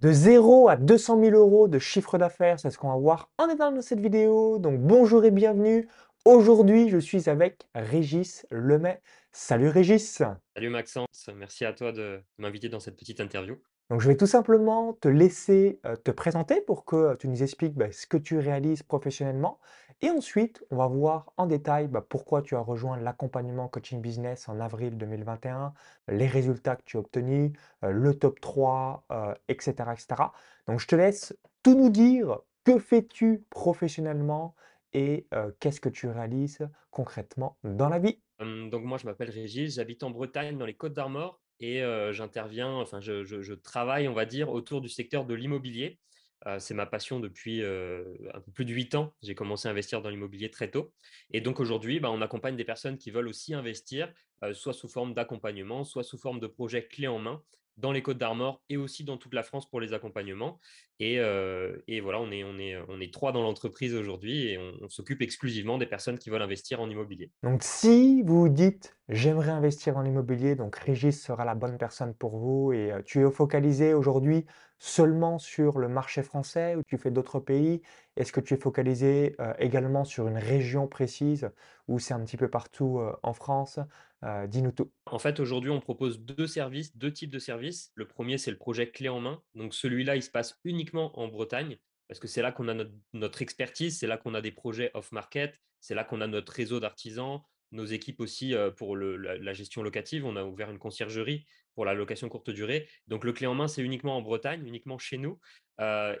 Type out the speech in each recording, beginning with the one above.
De 0 à 200 000 euros de chiffre d'affaires, c'est ce qu'on va voir en détail dans cette vidéo. Donc bonjour et bienvenue. Aujourd'hui, je suis avec Régis Lemay. Salut Régis. Salut Maxence, merci à toi de m'inviter dans cette petite interview. Donc je vais tout simplement te laisser euh, te présenter pour que euh, tu nous expliques bah, ce que tu réalises professionnellement. Et ensuite, on va voir en détail bah, pourquoi tu as rejoint l'accompagnement coaching business en avril 2021, les résultats que tu as obtenus, euh, le top 3, etc., etc. Donc je te laisse tout nous dire. Que fais-tu professionnellement et qu'est-ce que tu réalises concrètement dans la vie? Donc moi je m'appelle Régis, j'habite en Bretagne dans les Côtes d'Armor et heu, j'interviens, enfin je je travaille on va dire autour du secteur de l'immobilier. C'est ma passion depuis, un peu plus de 8 ans. J'ai commencé à investir dans l'immobilier très tôt et donc aujourd'hui, bah, on accompagne des personnes qui veulent aussi investir, soit sous forme d'accompagnement, soit sous forme de projet clé en main dans les Côtes d'Armor et aussi dans toute la France pour les accompagnements et voilà, on est 3 dans l'entreprise aujourd'hui et on on s'occupe exclusivement des personnes qui veulent investir en immobilier. Donc si vous dites: «J'aimerais investir dans l'immobilier», donc Régis sera la bonne personne pour vous et tu es focalisé aujourd'hui seulement sur le marché français ou tu fais d'autres pays? Est-ce que tu es focalisé, heu, également sur une région précise ou c'est un petit peu partout, heu, en France? Heu, dis-nous tout. En fait, aujourd'hui, on propose 2 services, 2 types de services. Le premier, c'est le projet clé en main. Donc celui-là, il se passe uniquement en Bretagne parce que c'est là qu'on a notre notre expertise, c'est là qu'on a des projets off market, c'est là qu'on a notre réseau d'artisans, nos équipes aussi, pour la gestion locative. On a ouvert une conciergerie pour la location courte durée. Donc le clé en main, c'est uniquement en Bretagne, uniquement chez nous.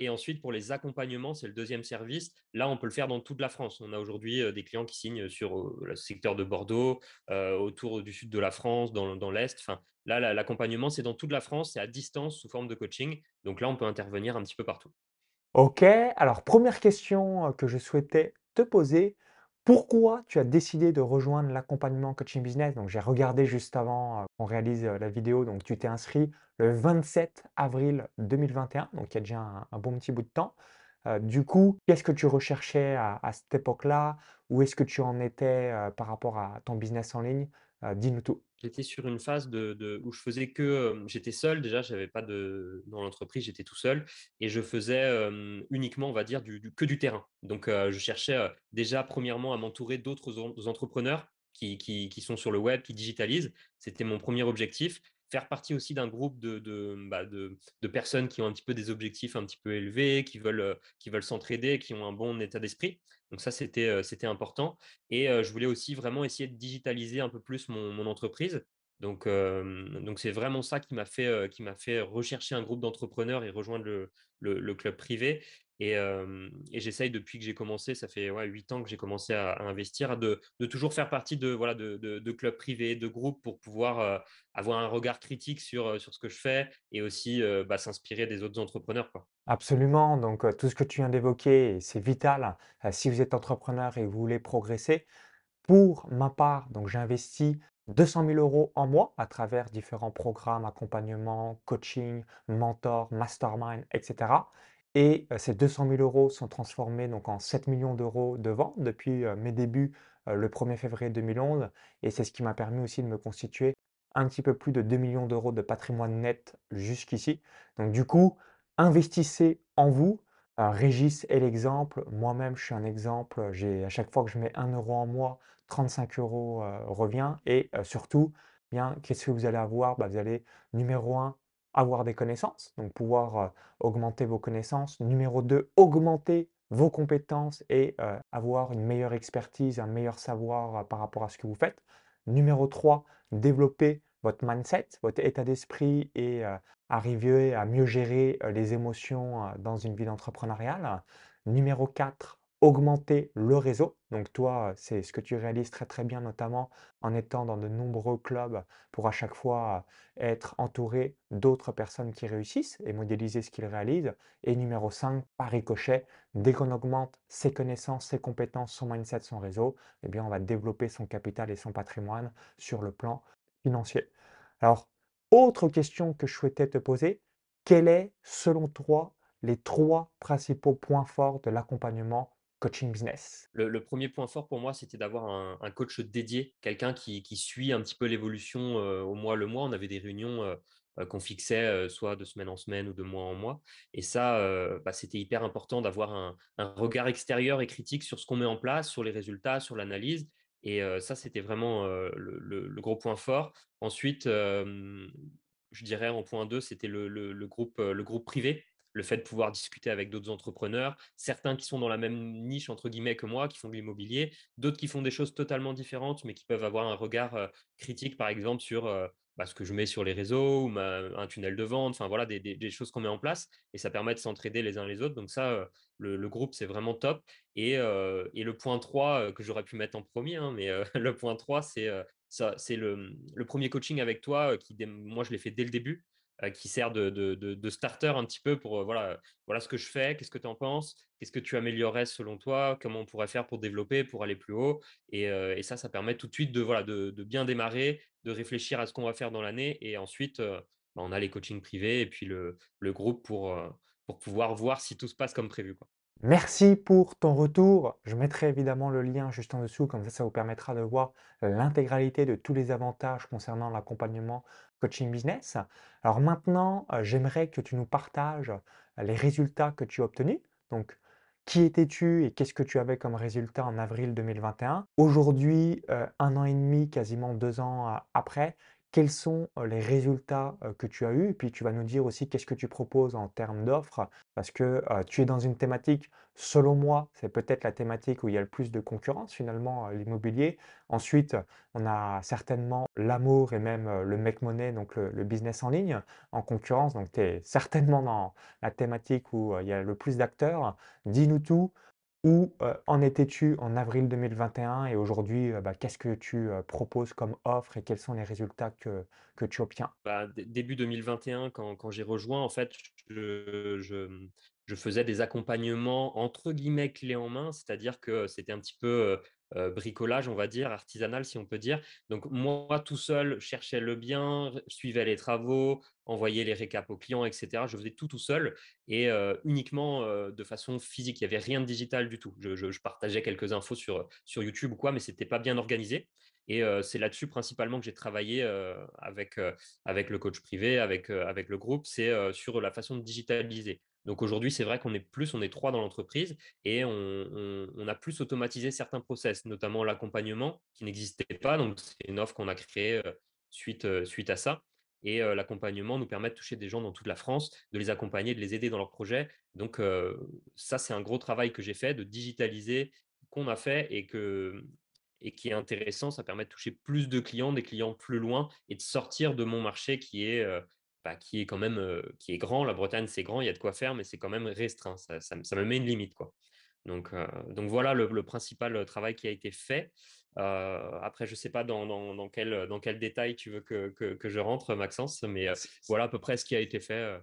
Et ensuite pour les accompagnements, c'est le deuxième service. Là, on peut le faire dans toute la France. On a aujourd'hui, des clients qui signent sur, le secteur de Bordeaux, autour du sud de la France, dans dans l'est. Enfin, là, la l'accompagnement, c'est dans toute la France, c'est à distance sous forme de coaching. Donc là, on peut intervenir un petit peu partout. OK, alors première question, que je souhaitais te poser. Pourquoi tu as décidé de rejoindre l'accompagnement coaching business? Donc j'ai regardé juste avant, heu, qu'on réalise, heu, la vidéo, donc tu t'es inscrit le 27 avril 2021, donc il y a déjà un bon petit bout de temps. Heu, du coup, qu'est-ce que tu recherchais à cette époque-là? Où est-ce que tu en étais, par rapport à ton business en ligne? Heu, dis-nous tout. J'étais sur une phase de où je faisais que, j'étais seul déjà, j'avais pas de dans l'entreprise, j'étais tout seul et je faisais, uniquement, on va dire, du que du terrain. Donc, je cherchais, déjà premièrement à m'entourer d'autres en entrepreneurs qui qui qui sont sur le web, qui digitalisent. C'était mon premier objectif. Faire partie aussi d'un groupe de bah, de de personnes qui ont un petit peu des objectifs un petit peu élevés, qui veulent, heu, qui veulent s'entraider, qui ont un bon état d'esprit. Donc ça, c'était, heu, c'était important et heu, je voulais aussi vraiment essayer de digitaliser un peu plus mon entreprise. Donc donc c'est vraiment ça qui m'a fait, qui m'a fait rechercher un groupe d'entrepreneurs et rejoindre le le club privé et j'essaye depuis que j'ai commencé, ça fait, ouais, 8 ans que j'ai commencé à à investir, de toujours faire partie de, voilà, de clubs privés, de groupes pour pouvoir, avoir un regard critique sur, ce que je fais et aussi, bah, s'inspirer des autres entrepreneurs. Absolument, donc tout ce que tu viens d'évoquer, c'est vital, si vous êtes entrepreneur et vous voulez progresser. Pour ma part, donc j'investis 200 000 euros en mois à travers différents programmes, accompagnement, coaching, mentor, mastermind, et cetera et heu, ces 200 000 euros sont transformés donc en 7 millions d'euros de ventes depuis, heu, mes débuts, heu, le 1er février 2011 et c'est ce qui m'a permis aussi de me constituer un petit peu plus de 2 millions d'euros de patrimoine net jusqu'ici. Donc du coup, investissez en vous. Régis est l'exemple, moi-même je suis un exemple, à chaque fois que je mets 1 euro en moi, 35 euros revient et surtout, eh bien, qu'est-ce que vous allez avoir? Bah, vous allez numéro un avoir des connaissances, donc pouvoir, heu, augmenter vos connaissances. Numéro 2 augmenter vos compétences et heu, avoir une meilleure expertise, un meilleur savoir, heu, par rapport à ce que vous faites. Numéro 3 développer votre mindset, votre état d'esprit et arriver à mieux gérer, les émotions, dans une vie d'entrepreneuriale. Numéro 4 augmenter le réseau. Donc toi, c'est ce que tu réalises très, très bien, notamment en étant dans de nombreux clubs pour à chaque fois, heu, être entouré d'autres personnes qui réussissent et modéliser ce qu'ils réalisent. Et numéro 5 par ricochet, dès qu'on augmente ses connaissances, ses compétences, son mindset, son réseau, eh bien, on va développer son capital et son patrimoine sur le plan financier. Alors, autre question que je souhaitais te poser, quel est, selon toi, les 3 principaux points forts de l'accompagnement Le 1 point fort pour moi, c'était d'avoir un coach dédié, quelqu'un qui suit un petit peu l'évolution, heu, au mois le mois. On avait des réunions, heu qu'on fixait, soit de semaine en semaine ou de mois en mois et ça, bah, c'était hyper important d'avoir un regard extérieur et critique sur ce qu'on met en place, sur les résultats, sur l'analyse et ça, c'était vraiment, le gros point fort. Ensuite, je dirais en point 2, c'était le groupe privé. Le fait de pouvoir discuter avec d'autres entrepreneurs, certains qui sont dans la même «niche» entre guillemets que moi, qui font de l'immobilier, d'autres qui font des choses totalement différentes, mais qui peuvent avoir un regard, heu, critique, par exemple, sur, heu, bah, ce que je mets sur les réseaux ou un tunnel de vente, enfin voilà, des choses qu'on met en place et ça permet de s'entraider les uns les autres. Donc ça, heu, le groupe, c'est vraiment top et et le point 3 heu, que j'aurais pu mettre en premier hein, mais le point 3 c'est, ça c'est le, le 1 coaching avec toi, qui moi je l'ai fait dès le début, qui sert de starter un petit peu pour, heu, voilà, voilà ce que je fais, qu'est-ce que tu en penses? Qu'est-ce que tu améliorerais selon toi? Comment on pourrait faire pour développer, pour aller plus haut? Et et ça, ça permet tout de suite de, voilà, de bien démarrer, de réfléchir à ce qu'on va faire dans l'année et ensuite, bah, on a les coachings privés et puis le groupe pour, pour pouvoir voir si tout se passe comme prévu. Merci pour ton retour. Je mettrai évidemment le lien juste en dessous, comme ça, ça vous permettra de voir l'intégralité de tous les avantages concernant l'accompagnement coaching business. Alors maintenant, heu, j'aimerais que tu nous partages les résultats que tu as obtenus. Donc, qui étais-tu et qu'est-ce que tu avais comme résultat en avril 2021? Aujourd'hui, 1 an et demi, quasiment 2 ans après, quels sont, les résultats, que tu as eus? Puis tu vas nous dire aussi qu'est-ce que tu proposes en termes d'offres parce que, tu es dans une thématique, selon moi, c'est peut-être la thématique où il y a le plus de concurrence finalement, l'immobilier. Ensuite, on a certainement l'amour et même, le make money, donc le le business en ligne, en concurrence. Donc tu es certainement dans la thématique où, il y a le plus d'acteurs. Dis-nous tout. Où, heu, en étais-tu en avril 2021 et aujourd'hui, heu, bah, qu'est-ce que tu, heu, proposes comme offre et quels sont les résultats que tu obtiens? Bah, dé début 2021 quand quand j'ai rejoint, en fait, je je faisais des accompagnements entre guillemets «clés en main», c'est-à-dire que c'était un petit peu, heu, bricolage, on va dire, artisanal, si on peut dire. Donc moi, tout seul, cherchais le bien, suivais les travaux, envoyais les récaps aux clients et cetera. Je faisais tout, tout seul et heu, uniquement, heu, de façon physique. Il y avait rien de digital du tout. Je partageais quelques infos sur, sur YouTube ou quoi, mais c'était pas bien organisé et c'est là-dessus principalement que j'ai travaillé, avec, avec le coach privé, avec, avec le groupe, c'est, sur la façon de digitaliser. Donc aujourd'hui, c'est vrai qu'on est plus, on est 3 dans l'entreprise et on a plus automatisé certains process, notamment l'accompagnement qui n'existait pas. Donc c'est une offre qu'on a créée, suite, suite à ça et l'accompagnement nous permet de toucher des gens dans toute la France, de les accompagner, de les aider dans leurs projets. Donc ça, c'est un gros travail que j'ai fait de digitaliser, qu'on a fait et que et qui est intéressant. Ça permet de toucher plus de clients, des clients plus loin et de sortir de mon marché qui est, heu, bah, qui est quand même, heu, qui est grand. La Bretagne, c'est grand, il y a de quoi faire, mais c'est quand même restreint. Ça ça me ça me met une limite, quoi. Donc heu, donc voilà le le principal, travail qui a été fait. Après, je ne sais pas dans dans dans quel, dans quel détail tu veux que que que je rentre, Maxence, mais voilà à peu près ce qui a été fait,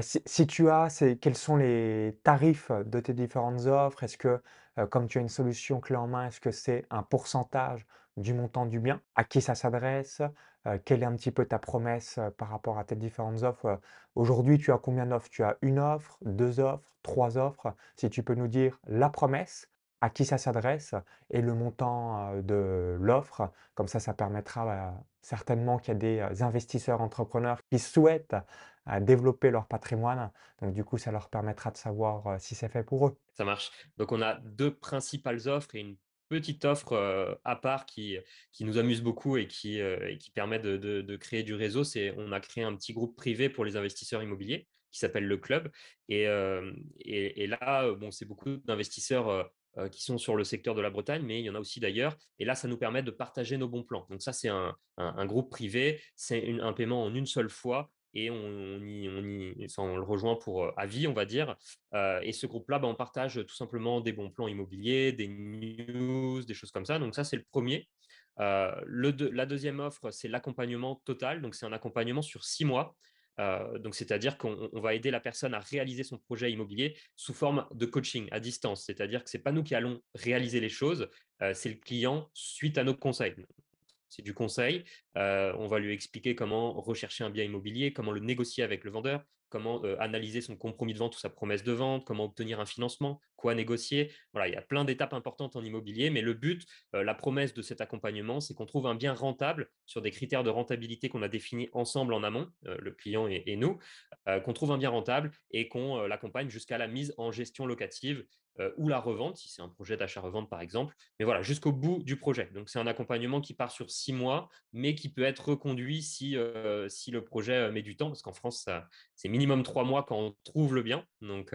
Si tu as, c'est quels sont les tarifs de tes différentes offres? Est-ce que, comme tu as une solution clé en main, est-ce que c'est un pourcentage du montant du bien? À qui ça s'adresse? Quelle est un petit peu ta promesse, par rapport à tes différentes offres? Aujourd'hui, tu as combien d'offres? Tu as une offre, 2 offres, 3 offres? Si tu peux nous dire la promesse, à qui ça s'adresse et le montant, de l'offre. Comme ça, ça permettra, bah, certainement qu'il y a des, investisseurs entrepreneurs qui souhaitent développer leur patrimoine. Donc du coup, ça leur permettra de savoir, si c'est fait pour eux. Ça marche. Donc on a 2 principales offres et une petite offre, à part qui, qui nous amuse beaucoup et qui, et qui permet de de créer du réseau. C'est on a créé un petit groupe privé pour les investisseurs immobiliers qui s'appelle le club et et et là, bon, c'est beaucoup d'investisseurs, heu, qui sont sur le secteur de la Bretagne, mais il y en a aussi d'ailleurs et là, ça nous permet de partager nos bons plans. Donc ça, c'est un groupe privé, c'est un paiement en une seule fois et on y on y on le rejoint pour, à vie, on va dire Heu et ce groupe-là, bah, on partage tout simplement des bons plans immobiliers, des news, des choses comme ça. Donc ça, c'est le premier. er deux la deuxième offre, c'est l'accompagnement total. Donc c'est un accompagnement sur 6 mois. Donc c'est-à-dire qu'on on va aider la personne à réaliser son projet immobilier sous forme de coaching à distance. C'est-à-dire que c'est pas nous qui allons réaliser les choses, c'est le client suite à nos conseils. C'est du conseil. On va lui expliquer comment rechercher un bien immobilier, comment le négocier avec le vendeur, comment euh, analyser son compromis de vente ou sa promesse de vente, comment obtenir un financement, quoi négocier. Voilà, il y a plein d'étapes importantes en immobilier, mais le but, euh, la promesse de cet accompagnement, c'est qu'on trouve un bien rentable sur des critères de rentabilité qu'on a définis ensemble en amont, euh, le client et, nous, qu'on trouve un bien rentable et qu'on l'accompagne jusqu'à la mise en gestion locative ou la revente, si c'est un projet d'achat-revente par exemple, mais voilà, jusqu'au bout du projet. Donc c'est un accompagnement qui part sur six mois, mais qui peut être reconduit si, si le projet met du temps, parce qu'en France, c'est minimum trois mois quand on trouve le bien. Donc,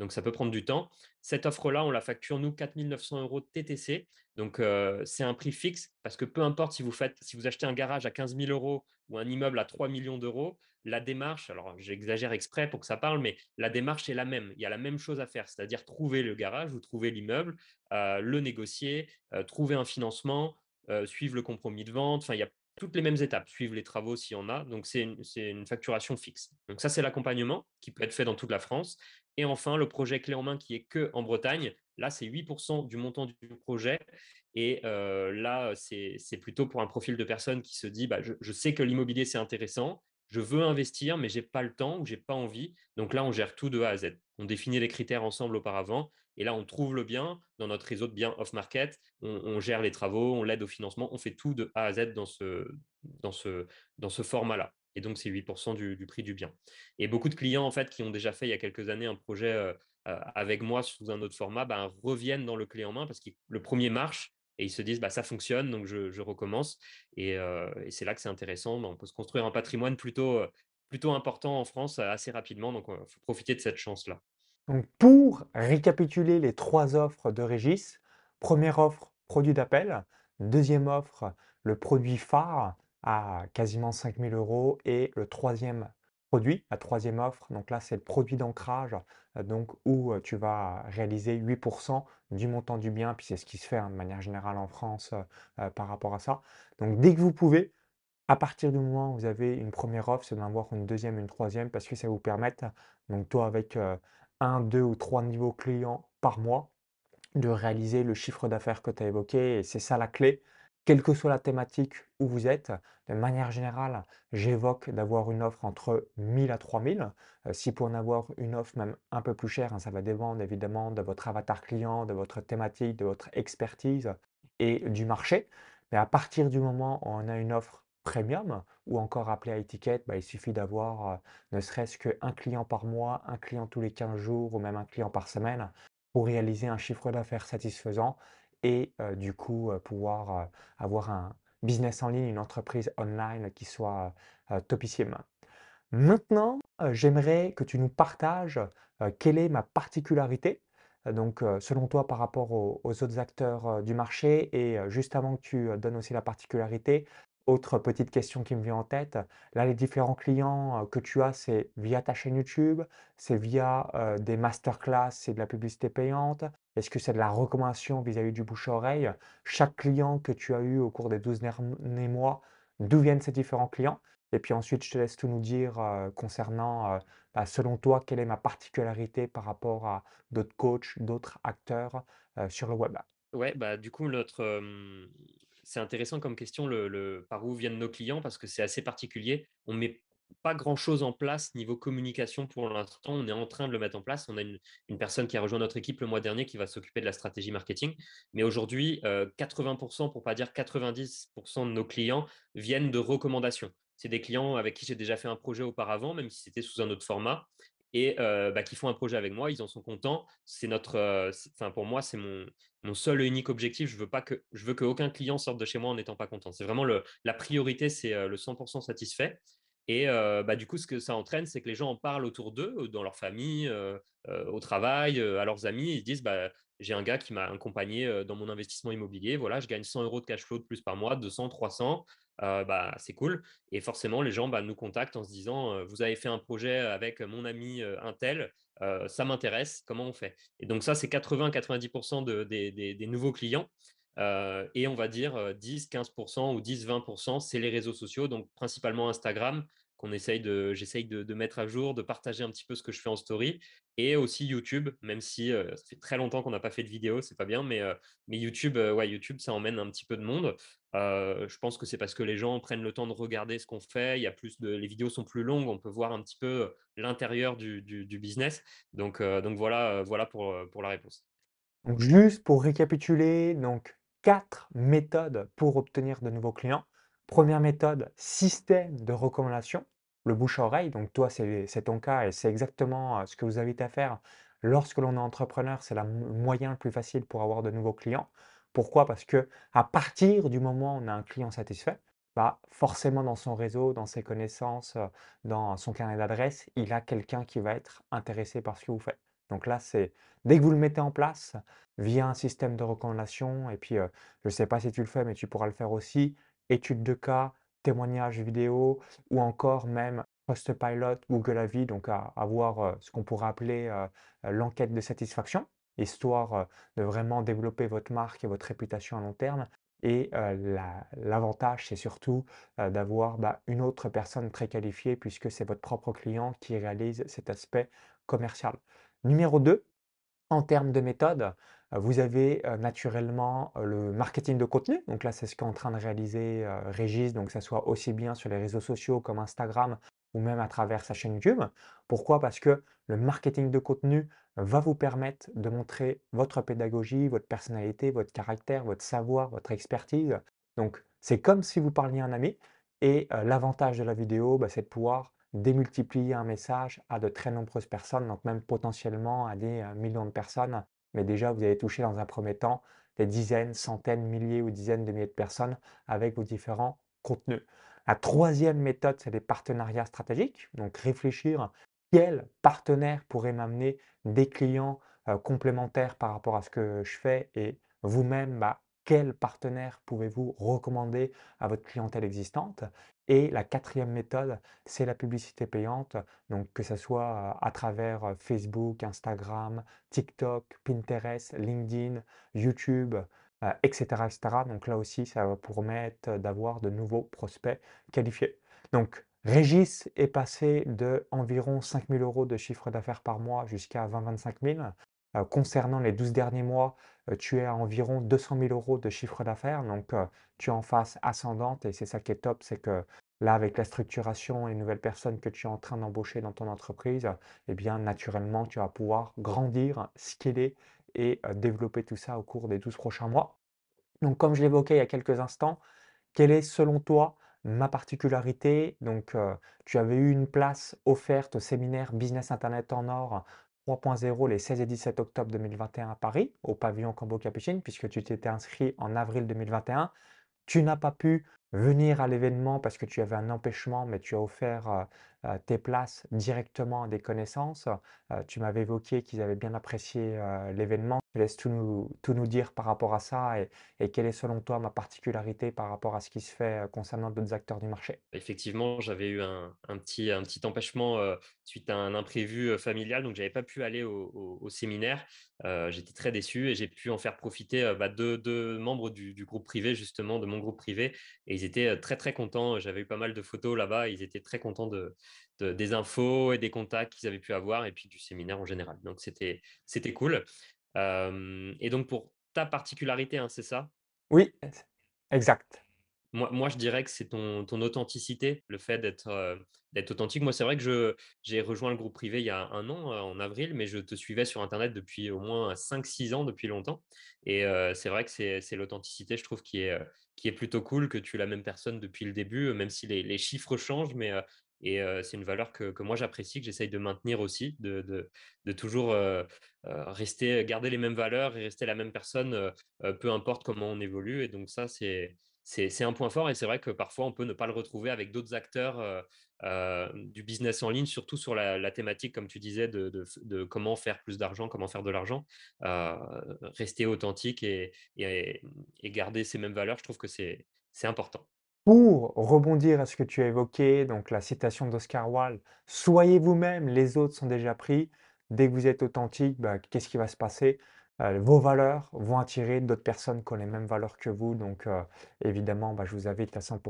donc ça peut prendre du temps. Cette offre-là, on la facture, nous, 4 900 euros TTC. Donc, c'est un prix fixe parce que peu importe si vous, achetez un garage à 15 000 euros ou un immeuble à 3 millions d'euros, la démarche, alors j'exagère exprès pour que ça parle, mais la démarche est la même. Il y a la même chose à faire, c'est-à-dire trouver le garage ou trouver l'immeuble, le négocier, trouver un financement, suivre le compromis de vente. Enfin, il y a toutes les mêmes étapes, suivre les travaux s'il y en a. Donc, c'est une, une, facturation fixe. Donc, ça, c'est l'accompagnement qui peut être fait dans toute la France. Et enfin, le projet clé en main qui est que en Bretagne. Là, c'est 8% du montant du projet. Et euh, là, c'est plutôt pour un profil de personne qui se dit bah, je, sais que l'immobilier, c'est intéressant. Je veux investir, mais j'ai pas le temps ou j'ai pas envie. Donc là, on gère tout de A à Z. On définit les critères ensemble auparavant. Et là, on trouve le bien dans notre réseau de biens off-market. On, gère les travaux, on l'aide au financement. On fait tout de A à Z dans ce, dans ce, dans ce format-là. Et donc, c'est 8% du, prix du bien. Et beaucoup de clients, en fait, qui ont déjà fait il y a quelques années un projet euh, euh, avec moi sous un autre format, ben, reviennent dans le clé en main parce que le premier marche et ils se disent bah, ça fonctionne, donc je, recommence. Euh, et, c'est là que c'est intéressant. Ben, on peut se construire un patrimoine plutôt, important en France assez rapidement. Donc, il faut profiter de cette chance-là. Donc, pour récapituler les trois offres de Régis, première offre, produit d'appel. Deuxième offre, le produit phare à quasiment 5000 euros. Et le troisième produit, la troisième offre, donc là, c'est le produit d'ancrage, donc où tu vas réaliser 8% du montant du bien, puis c'est ce qui se fait hein, de manière générale en France par rapport à ça. Donc dès que vous pouvez, à partir du moment où vous avez une première offre, c'est d'en avoir une deuxième, une troisième, parce que ça vous permet, donc toi avec un, deux ou trois niveaux clients par mois, de réaliser le chiffre d'affaires que tu as évoqué, et c'est ça la clé. Quelle que soit la thématique où vous êtes, de manière générale, j'évoque d'avoir une offre entre 1000 à 3000. Euh, si pour en avoir une offre même un peu plus chère, hein, ça va dépendre évidemment de votre avatar client, de votre thématique, de votre expertise et du marché. Mais à partir du moment où on a une offre premium ou encore appelée à étiquette, bah, il suffit d'avoir euh, ne serait-ce qu'un client par mois, un client tous les 15 jours ou même un client par semaine pour réaliser un chiffre d'affaires satisfaisant et du coup pouvoir avoir un business en ligne, une entreprise online qui soit topissime. Maintenant, j'aimerais que tu nous partages quelle est ma particularité, donc selon toi par rapport aux, autres acteurs du marché et juste avant que tu donnes aussi la particularité, autre petite question qui me vient en tête, là les différents clients que tu as, c'est via ta chaîne YouTube, c'est via des masterclass, c'est de la publicité payante, est-ce que c'est de la recommandation vis-à-vis du bouche-oreille? Chaque client que tu as eu au cours des 12 derniers mois, d'où viennent ces différents clients? Et puis ensuite, je te laisse tout nous dire concernant, bah, selon toi, quelle est ma particularité par rapport à d'autres coachs, d'autres acteurs sur le web. Ouais, bah, du coup, notre, c'est intéressant comme question, le, par où viennent nos clients, parce que c'est assez particulier. On met pas grand-chose en place niveau communication pour l'instant. On est en train de le mettre en place. On a une, personne qui a rejoint notre équipe le mois dernier qui va s'occuper de la stratégie marketing. Mais aujourd'hui, 80%, pour pas dire 90% de nos clients viennent de recommandations. C'est des clients avec qui j'ai déjà fait un projet auparavant, même si c'était sous un autre format et bah, qui font un projet avec moi, ils en sont contents. C'est notre, enfin pour moi, c'est mon, seul et unique objectif. Je veux pas que, je veux qu'aucun client sorte de chez moi en n'étant pas content. C'est vraiment la priorité, c'est le 100% satisfait. Et bah, du coup, ce que ça entraîne, c'est que les gens en parlent autour d'eux, dans leur famille, au travail, à leurs amis. Ils se disent bah, j'ai un gars qui m'a accompagné dans mon investissement immobilier. Voilà, je gagne 100 euros de cash flow de plus par mois, 200, 300. bah, c'est cool. Et forcément, les gens nous contactent en se disant Vous avez fait un projet avec mon ami Intel, ça m'intéresse, comment on fait? Et donc, ça, c'est 80-90% des, nouveaux clients. Et on va dire 10-15% ou 10-20%, c'est les réseaux sociaux, donc principalement Instagram, qu'on essaye de j'essaye de mettre à jour, de partager un petit peu ce que je fais en story et aussi YouTube, même si, heu, ça fait très longtemps qu'on n'a pas fait de vidéo, c'est pas bien, mais mais YouTube, ouais, YouTube, ça emmène un petit peu de monde. Je pense que c'est parce que les gens prennent le temps de regarder ce qu'on fait. Il y a plus de les vidéos sont plus longues, on peut voir un petit peu, l'intérieur du du business. Donc donc voilà, voilà pour, pour la réponse. Juste pour récapituler, donc 4 méthodes pour obtenir de nouveaux clients. Première méthode, système de recommandation, le bouche à oreille. Donc toi, c'est ton cas et c'est exactement, heu, ce que vous invite à faire lorsque l'on est entrepreneur. C'est le moyen le plus facile pour avoir de nouveaux clients. Pourquoi? Parce que à partir du moment où on a un client satisfait, bah, forcément dans son réseau, dans ses connaissances, heu, dans son carnet d'adresses, il a quelqu'un qui va être intéressé par ce que vous faites. Donc là, c'est dès que vous le mettez en place, via un système de recommandation et puis, je ne sais pas si tu le fais, mais tu pourras le faire aussi, études de cas, témoignages vidéo ou encore même Trustpilot, Google Avis, donc avoir, ce qu'on pourrait appeler, l'enquête de satisfaction, histoire, de vraiment développer votre marque et votre réputation à long terme et l'avantage, c'est surtout, d'avoir, bah, une autre personne très qualifiée puisque c'est votre propre client qui réalise cet aspect commercial. Numéro 2. En termes de méthode, heu, vous avez, heu, naturellement, heu, le marketing de contenu. Donc là, c'est ce qu'est en train de réaliser, Régis, donc que ça soit aussi bien sur les réseaux sociaux comme Instagram ou même à travers sa chaîne YouTube. Pourquoi? Parce que le marketing de contenu va vous permettre de montrer votre pédagogie, votre personnalité, votre caractère, votre savoir, votre expertise. Donc c'est comme si vous parliez à un ami et l'avantage de la vidéo, bah, c'est de pouvoir démultiplier un message à de très nombreuses personnes, donc même potentiellement à des, heu, millions de personnes. Mais déjà, vous allez toucher dans un premier temps des dizaines, centaines, milliers ou dizaines de milliers de personnes avec vos différents contenus. La troisième méthode, c'est les partenariats stratégiques. Donc réfléchir quel partenaire pourrait m'amener des clients, heu, complémentaires par rapport à ce que je fais et vous-même, bah, quel partenaire pouvez-vous recommander à votre clientèle existante? Et la quatrième méthode, c'est la publicité payante, donc que ça soit, à travers, Facebook, Instagram, TikTok, Pinterest, LinkedIn, YouTube, heu, et cetera, et cetera. Donc là aussi, ça va permettre d'avoir de nouveaux prospects qualifiés. Donc Régis est passé d'environ 5 000 € de chiffre d'affaires par mois jusqu'à 20-25 000. Heu, concernant les 12 derniers mois, tu es à environ 200 000 € de chiffre d'affaires, donc tu es en phase ascendante et c'est ça qui est top, c'est que là, avec la structuration et les nouvelles personnes que tu es en train d'embaucher dans ton entreprise, eh bien, naturellement, tu vas pouvoir grandir, scaler et heu, développer tout ça au cours des 12 prochains mois. Donc comme je l'évoquais il y a quelques instants, quelle est selon toi ma particularité? Donc, heu, tu avais eu une place offerte au séminaire Business Internet en or 3.0 les 16 et 17 octobre 2021 à Paris, au pavillon Cambo Capucine, puisque tu t'étais inscrit en avril 2021. Tu n'as pas pu venir à l'événement parce que tu avais un empêchement, mais tu as offert, heu heu, tes places directement à des connaissances. Heu, tu m'avais évoqué qu'ils avaient bien apprécié, l'événement. Te laisse tout nous dire par rapport à ça et quelle est selon toi ma particularité par rapport à ce qui se fait, heu, concernant d'autres acteurs du marché? Effectivement, j'avais eu un petit un petit empêchement, heu, suite à un imprévu, heu, familial, donc j'avais pas pu aller au séminaire. J'étais très déçu et j'ai pu en faire profiter, bah, 2- 2 membres du groupe privé justement, de mon groupe privé et ils étaient, très, très contents. J'avais eu pas mal de photos là-bas, ils étaient très contents de de des infos et des contacts qu'ils avaient pu avoir et puis du séminaire en général. Donc c'était cool. Et donc pour ta particularité, hein, c'est ça? Oui, exact. Moi moi, je dirais que c'est ton ton authenticité, le fait d'être, d'être authentique. Moi, c'est vrai que j'ai rejoint le groupe privé il y a un an, en avril, mais je te suivais sur internet depuis au moins cinq, six ans, depuis longtemps et c'est vrai que c'est l'authenticité, je trouve, qui est, qui est plutôt cool, que tu es la même personne depuis le début, même si les les chiffres changent, mais et c'est une valeur que moi j'apprécie, que j'essaye de maintenir aussi, de toujours, rester garder les mêmes valeurs et rester la même personne, peu importe comment on évolue et donc ça, c'est un point fort et c'est vrai que parfois on peut ne pas le retrouver avec d'autres acteurs, du business en ligne, surtout sur la thématique, comme tu disais, de comment faire plus d'argent, comment faire de l'argent. Rester authentique et garder ces mêmes valeurs, je trouve que c'est important. Pour rebondir à ce que tu as évoqué, donc la citation d'Oscar Wilde: «Soyez vous-même, les autres sont déjà pris». Dès que vous êtes authentique, bah, qu'est-ce qui va se passer? Heu, vos valeurs vont attirer d'autres personnes qui ont les mêmes valeurs que vous, donc heu, évidemment, bah, je vous invite à 100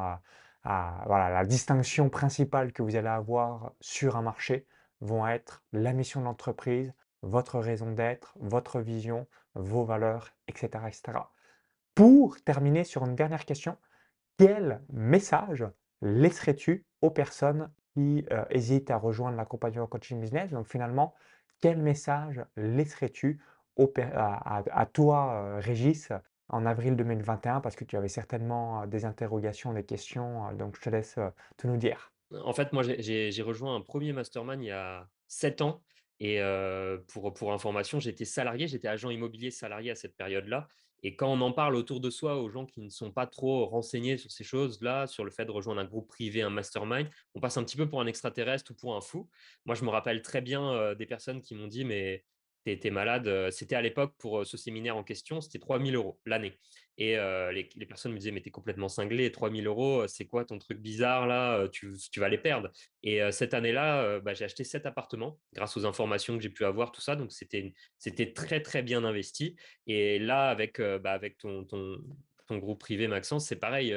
à à voilà, la distinction principale que vous allez avoir sur un marché vont être la mission de l'entreprise, votre raison d'être, votre vision, vos valeurs, et cetera, et cetera. Pour terminer sur une dernière question, quel message laisserais-tu aux personnes qui, heu, hésitent à rejoindre l'accompagnement coaching business? Donc finalement, quel message laisserais-tu à toi, heu, Régis, en avril 2021? Parce que tu avais certainement, heu, des interrogations, des questions, donc je te laisse, heu, tout nous dire. En fait, moi, j'ai rejoint un premier mastermind il y a 7 ans et pour pour information, j'étais salarié, j'étais agent immobilier salarié à cette période-là et quand on en parle autour de soi aux gens qui ne sont pas trop renseignés sur ces choses-là, sur le fait de rejoindre un groupe privé, un mastermind, on passe un petit peu pour un extraterrestre ou pour un fou. Moi, je me rappelle très bien, des personnes qui m'ont dit: «Mais tu malade», c'était à l'époque pour, ce séminaire en question, c'était 3 000 € l'année. Et les personnes me disaient: «Mais tu es complètement cinglé, 3 000 €, heu, c'est quoi ton truc bizarre là? Tu vas les perdre» et cette année-là, bah, j'ai acheté 7 appartements grâce aux informations que j'ai pu avoir, tout ça, donc c'était très, très bien investi. Et là avec, bah, avec ton ton ton groupe privé Maxence, c'est pareil,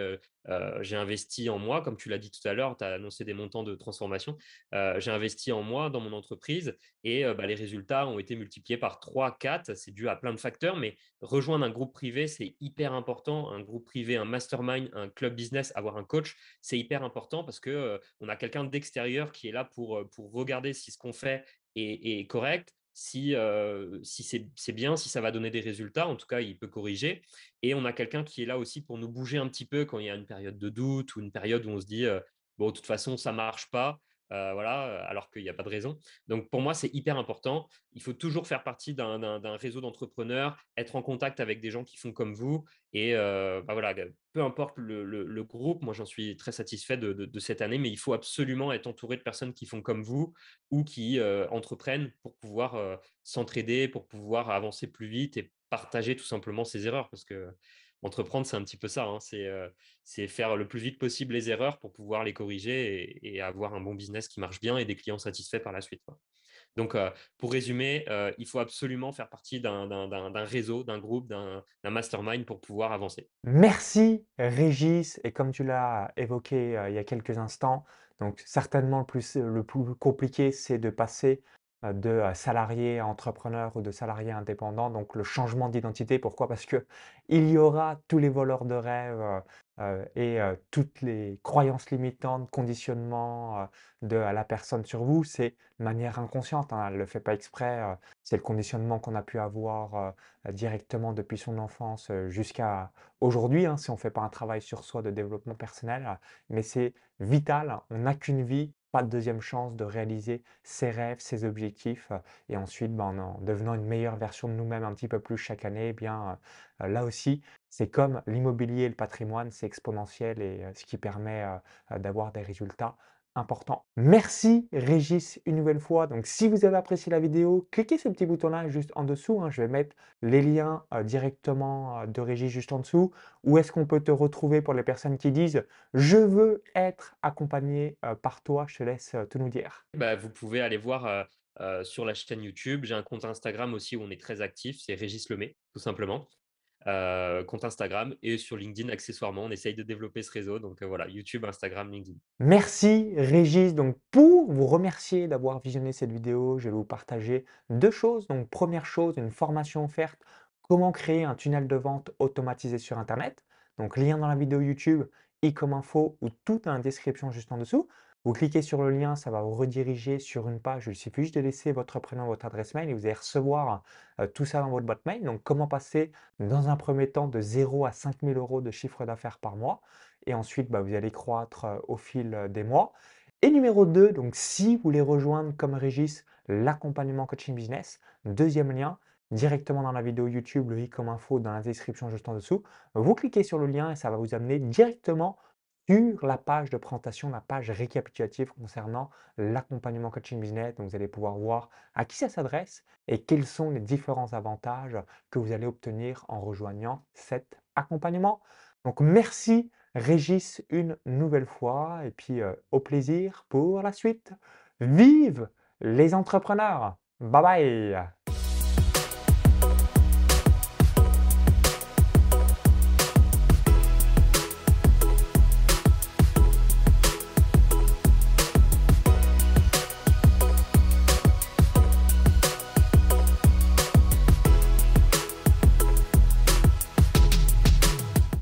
j'ai investi en moi, comme tu l'as dit tout à l'heure, tu as annoncé des montants de transformation. J'ai investi en moi, dans mon entreprise et bah, les résultats ont été multipliés par trois, quatre. C'est dû à plein de facteurs, mais rejoindre un groupe privé, c'est hyper important. Un groupe privé, un mastermind, un club business, avoir un coach, c'est hyper important parce heu, on a quelqu'un d'extérieur qui est là pour, pour regarder si ce qu'on fait est correct, si, si c'est bien, si ça va donner des résultats. En tout cas, il peut corriger et on a quelqu'un qui est là aussi pour nous bouger un petit peu quand il y a une période de doute ou une période où on se dit, «Bon, de toute façon, ça marche pas», heu, voilà, alors qu'il y a pas de raison. Donc pour moi, c'est hyper important. Il faut toujours faire partie d'un réseau d'entrepreneurs, être en contact avec des gens qui font comme vous et heu, bah, voilà, peu importe le groupe, moi j'en suis très satisfait de cette année, mais il faut absolument être entouré de personnes qui font comme vous ou qui, entreprennent pour pouvoir, s'entraider, pour pouvoir avancer plus vite et partager tout simplement ses erreurs. Parce qu'entreprendre, c'est un petit peu ça, hein, c'est, heu, c'est faire le plus vite possible les erreurs pour pouvoir les corriger et avoir un bon business qui marche bien et des clients satisfaits par la suite. Donc, heu, pour résumer, heu, il faut absolument faire partie d'un réseau, d'un groupe, d'un mastermind pour pouvoir avancer. Merci Régis et comme tu l'as évoqué, il y a quelques instants, donc certainement le plus le plus compliqué, c'est de passer, de, heu, salarié à entrepreneur ou de salarié à indépendant, donc le changement d'identité. Pourquoi? Parce qu'il y aura tous les voleurs de rêves, heu et toutes les croyances limitantes, conditionnements, heu, de la personne sur vous. C'est de manière inconsciente, hein, elle ne le fait pas exprès, c'est le conditionnement qu'on a pu avoir, directement depuis son enfance, jusqu'à aujourd'hui, hein, si on ne fait pas un travail sur soi de développement personnel, mais c'est vital. On n'a qu'une vie, pas de deuxième chance de réaliser ses rêves, ses objectifs, et ensuite, ben, en en devenant une meilleure version de nous-mêmes un petit peu plus chaque année, eh bien, heu, là aussi, c'est comme l'immobilier et le patrimoine, c'est exponentiel et heu, ce qui permet, heu, d'avoir des résultats importants. Merci Régis une nouvelle fois. Donc si vous avez apprécié la vidéo, cliquez le petit bouton-là juste en dessous, hein. Je vais mettre les liens, heu, directement, heu, de Régis juste en dessous. Où est-ce qu'on peut te retrouver pour les personnes qui disent: «Je veux être accompagné, heu, par toi»? Je te laisse, tout nous dire. Bah, vous pouvez aller voir, sur la chaîne YouTube. J'ai un compte Instagram aussi où on est très actif, c'est Régis Lemay, tout simplement. Heu, compte Instagram et sur LinkedIn accessoirement, on essaye de développer ce réseau donc heu, voilà, YouTube, Instagram, LinkedIn. Merci Régis. Donc pour vous remercier d'avoir visionné cette vidéo, je vais vous partager 2 choses. Donc première chose, une formation offerte, comment créer un tunnel de vente automatisé sur internet? Donc lien dans la vidéo YouTube, i comme info ou tout dans la description juste en dessous. Vous cliquez sur le lien, ça va vous rediriger sur une page. Il suffit juste de laisser votre prénom, votre adresse mail et vous allez recevoir, heu, tout ça dans votre boîte mail. Donc comment passer dans un premier temps de 0 à 5 000 € de chiffre d'affaires par mois? Et ensuite, bah, vous allez croître, heu, au fil, heu, des mois et numéro 2, donc si vous voulez rejoindre comme Régis l'accompagnement coaching business, deuxième lien directement dans la vidéo YouTube, le i comme info dans la description juste en dessous. Vous cliquez sur le lien et ça va vous amener directement sur la page de présentation, la page récapitulative concernant l'accompagnement coaching business. Donc vous allez pouvoir voir à qui ça s'adresse et quels sont les différents avantages que vous allez obtenir en rejoignant cet accompagnement. Donc merci Régis une nouvelle fois et puis, heu, au plaisir pour la suite. Vive les entrepreneurs! Bye bye.